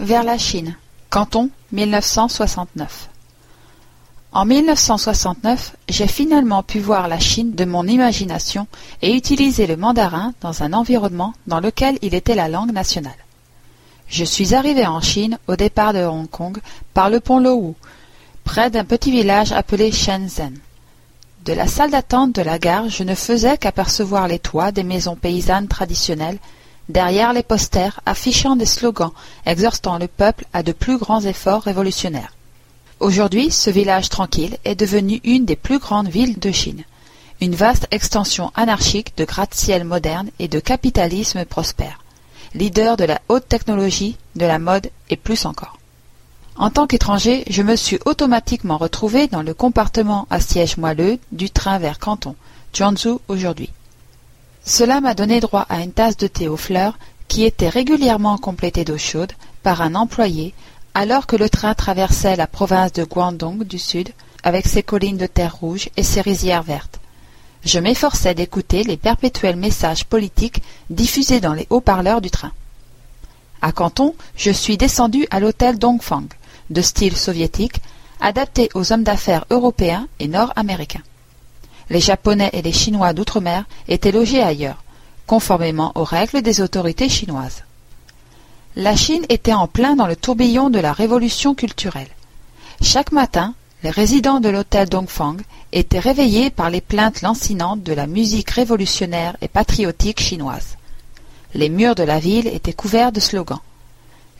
Vers la Chine. Canton, 1969. En 1969, j'ai finalement pu voir la Chine de mon imagination et utiliser le mandarin dans un environnement dans lequel il était la langue nationale. Je suis arrivé en Chine au départ de Hong Kong par le pont Lowu, près d'un petit village appelé Shenzhen. De la salle d'attente de la gare, je ne faisais qu'apercevoir les toits des maisons paysannes traditionnelles, derrière les posters affichant des slogans exhortant le peuple à de plus grands efforts révolutionnaires. Aujourd'hui, ce village tranquille est devenu une des plus grandes villes de Chine, une vaste extension anarchique de gratte-ciel moderne et de capitalisme prospère, leader de la haute technologie, de la mode et plus encore. En tant qu'étranger, je me suis automatiquement retrouvé dans le compartiment à siège moelleux du train vers Canton, Zhuangzhou aujourd'hui. Cela m'a donné droit à une tasse de thé aux fleurs qui était régulièrement complétée d'eau chaude par un employé alors que le train traversait la province de Guangdong du Sud, avec ses collines de terre rouge et ses rizières vertes, je m'efforçais d'écouter les perpétuels messages politiques diffusés dans les haut-parleurs du train. À Canton, je suis descendu à l'hôtel Dongfang, de style soviétique, adapté aux hommes d'affaires européens et nord-américains. Les Japonais et les Chinois d'outre-mer étaient logés ailleurs, conformément aux règles des autorités chinoises. La Chine était en plein dans le tourbillon de la révolution culturelle. Chaque matin, les résidents de l'hôtel Dongfang étaient réveillés par les plaintes lancinantes de la musique révolutionnaire et patriotique chinoise. Les murs de la ville étaient couverts de slogans.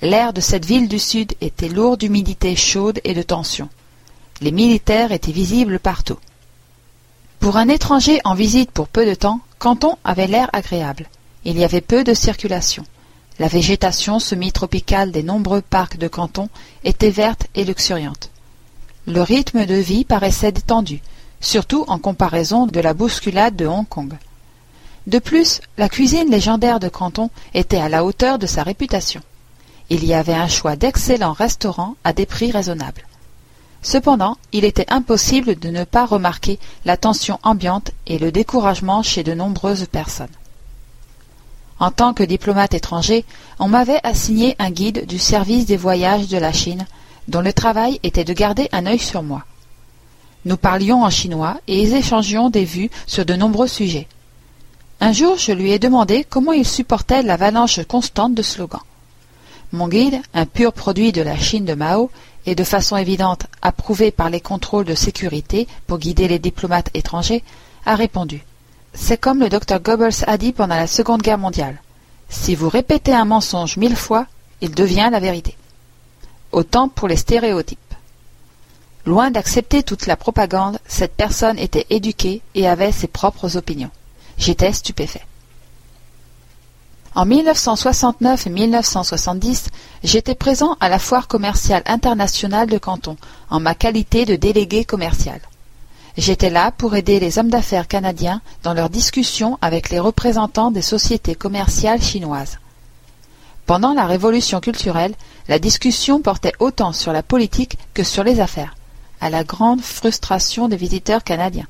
L'air de cette ville du Sud était lourd d'humidité chaude et de tension. Les militaires étaient visibles partout. Pour un étranger en visite pour peu de temps, Canton avait l'air agréable. Il y avait peu de circulation. La végétation semi-tropicale des nombreux parcs de Canton était verte et luxuriante. Le rythme de vie paraissait détendu, surtout en comparaison de la bousculade de Hong Kong. De plus, la cuisine légendaire de Canton était à la hauteur de sa réputation. Il y avait un choix d'excellents restaurants à des prix raisonnables. Cependant, il était impossible de ne pas remarquer la tension ambiante et le découragement chez de nombreuses personnes. En tant que diplomate étranger, on m'avait assigné un guide du service des voyages de la Chine, dont le travail était de garder un œil sur moi. Nous parlions en chinois et échangions des vues sur de nombreux sujets. Un jour, je lui ai demandé comment il supportait l'avalanche constante de slogans. Mon guide, un pur produit de la Chine de Mao, et de façon évidente approuvé par les contrôles de sécurité pour guider les diplomates étrangers, a répondu c'est comme le docteur Goebbels a dit pendant la Seconde Guerre mondiale. Si vous répétez un mensonge mille fois, il devient la vérité. Autant pour les stéréotypes. Loin d'accepter toute la propagande, cette personne était éduquée et avait ses propres opinions. J'étais stupéfait. En 1969 et 1970, j'étais présent à la foire commerciale internationale de Canton, en ma qualité de délégué commercial. J'étais là pour aider les hommes d'affaires canadiens dans leurs discussions avec les représentants des sociétés commerciales chinoises. Pendant la révolution culturelle, la discussion portait autant sur la politique que sur les affaires, à la grande frustration des visiteurs canadiens.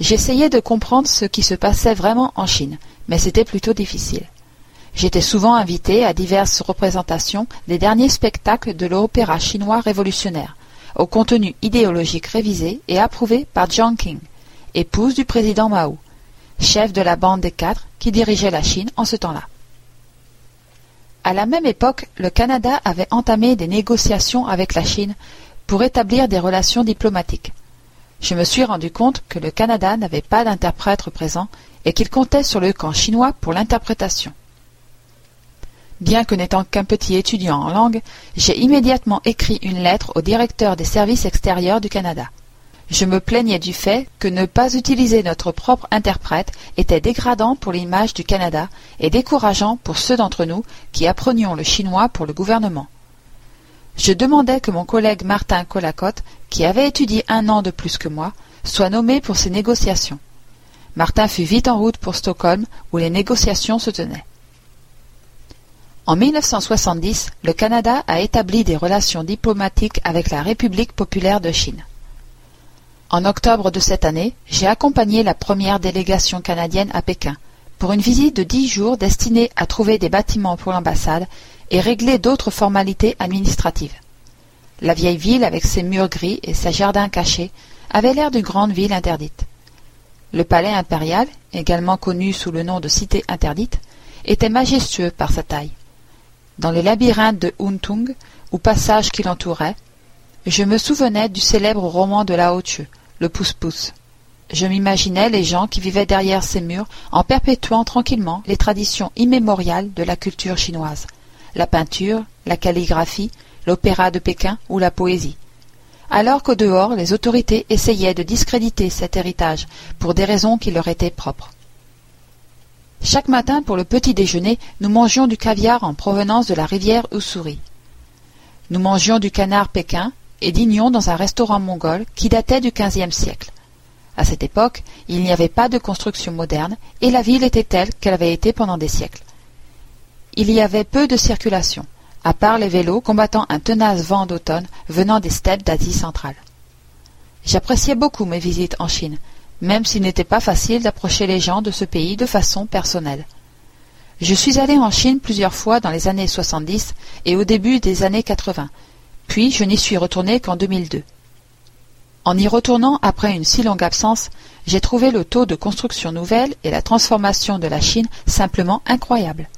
J'essayais de comprendre ce qui se passait vraiment en Chine, mais c'était plutôt difficile. J'étais souvent invité à diverses représentations des derniers spectacles de l'opéra chinois révolutionnaire, au contenu idéologique révisé et approuvé par Jiang Qing, épouse du président Mao, chef de la bande des quatre qui dirigeait la Chine en ce temps-là. À la même époque, le Canada avait entamé des négociations avec la Chine pour établir des relations diplomatiques. Je me suis rendu compte que le Canada n'avait pas d'interprète présent et qu'il comptait sur le camp chinois pour l'interprétation. Bien que n'étant qu'un petit étudiant en langue, j'ai immédiatement écrit une lettre au directeur des services extérieurs du Canada. Je me plaignais du fait que ne pas utiliser notre propre interprète était dégradant pour l'image du Canada et décourageant pour ceux d'entre nous qui apprenions le chinois pour le gouvernement. Je demandais que mon collègue Martin Colacotte, qui avait étudié un an de plus que moi, soit nommé pour ces négociations. Martin fut vite en route pour Stockholm où les négociations se tenaient. En 1970, le Canada a établi des relations diplomatiques avec la République populaire de Chine. En octobre de cette année, j'ai accompagné la première délégation canadienne à Pékin pour une visite de dix jours destinée à trouver des bâtiments pour l'ambassade et régler d'autres formalités administratives. La vieille ville, avec ses murs gris et ses jardins cachés, avait l'air d'une grande ville interdite. Le palais impérial, également connu sous le nom de cité interdite, était majestueux par sa taille. Dans les labyrinthes de Huntung, ou passages qui l'entouraient, je me souvenais du célèbre roman de Lao Tzu, le pouce-pouce. Je m'imaginais les gens qui vivaient derrière ces murs en perpétuant tranquillement les traditions immémoriales de la culture chinoise, la peinture, la calligraphie, l'opéra de Pékin ou la poésie. Alors qu'au dehors, les autorités essayaient de discréditer cet héritage pour des raisons qui leur étaient propres. Chaque matin, pour le petit déjeuner, nous mangions du caviar en provenance de la rivière Ussuri. Nous mangions du canard Pékin et dînions dans un restaurant mongol qui datait du XVe siècle. À cette époque, il n'y avait pas de construction moderne et la ville était telle qu'elle avait été pendant des siècles. Il y avait peu de circulation, à part les vélos combattant un tenace vent d'automne venant des steppes d'Asie centrale. J'appréciais beaucoup mes visites en Chine, même s'il n'était pas facile d'approcher les gens de ce pays de façon personnelle. Je suis allé en Chine plusieurs fois dans les années 70 et au début des années 80, puis je n'y suis retourné qu'en 2002. En y retournant après une si longue absence, j'ai trouvé le taux de construction nouvelle et la transformation de la Chine simplement incroyable.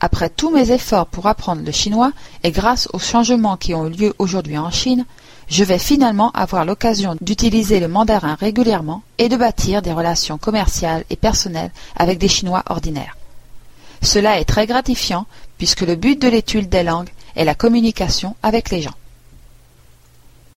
Après tous mes efforts pour apprendre le chinois et grâce aux changements qui ont eu lieu aujourd'hui en Chine, je vais finalement avoir l'occasion d'utiliser le mandarin régulièrement et de bâtir des relations commerciales et personnelles avec des Chinois ordinaires. Cela est très gratifiant puisque le but de l'étude des langues est la communication avec les gens.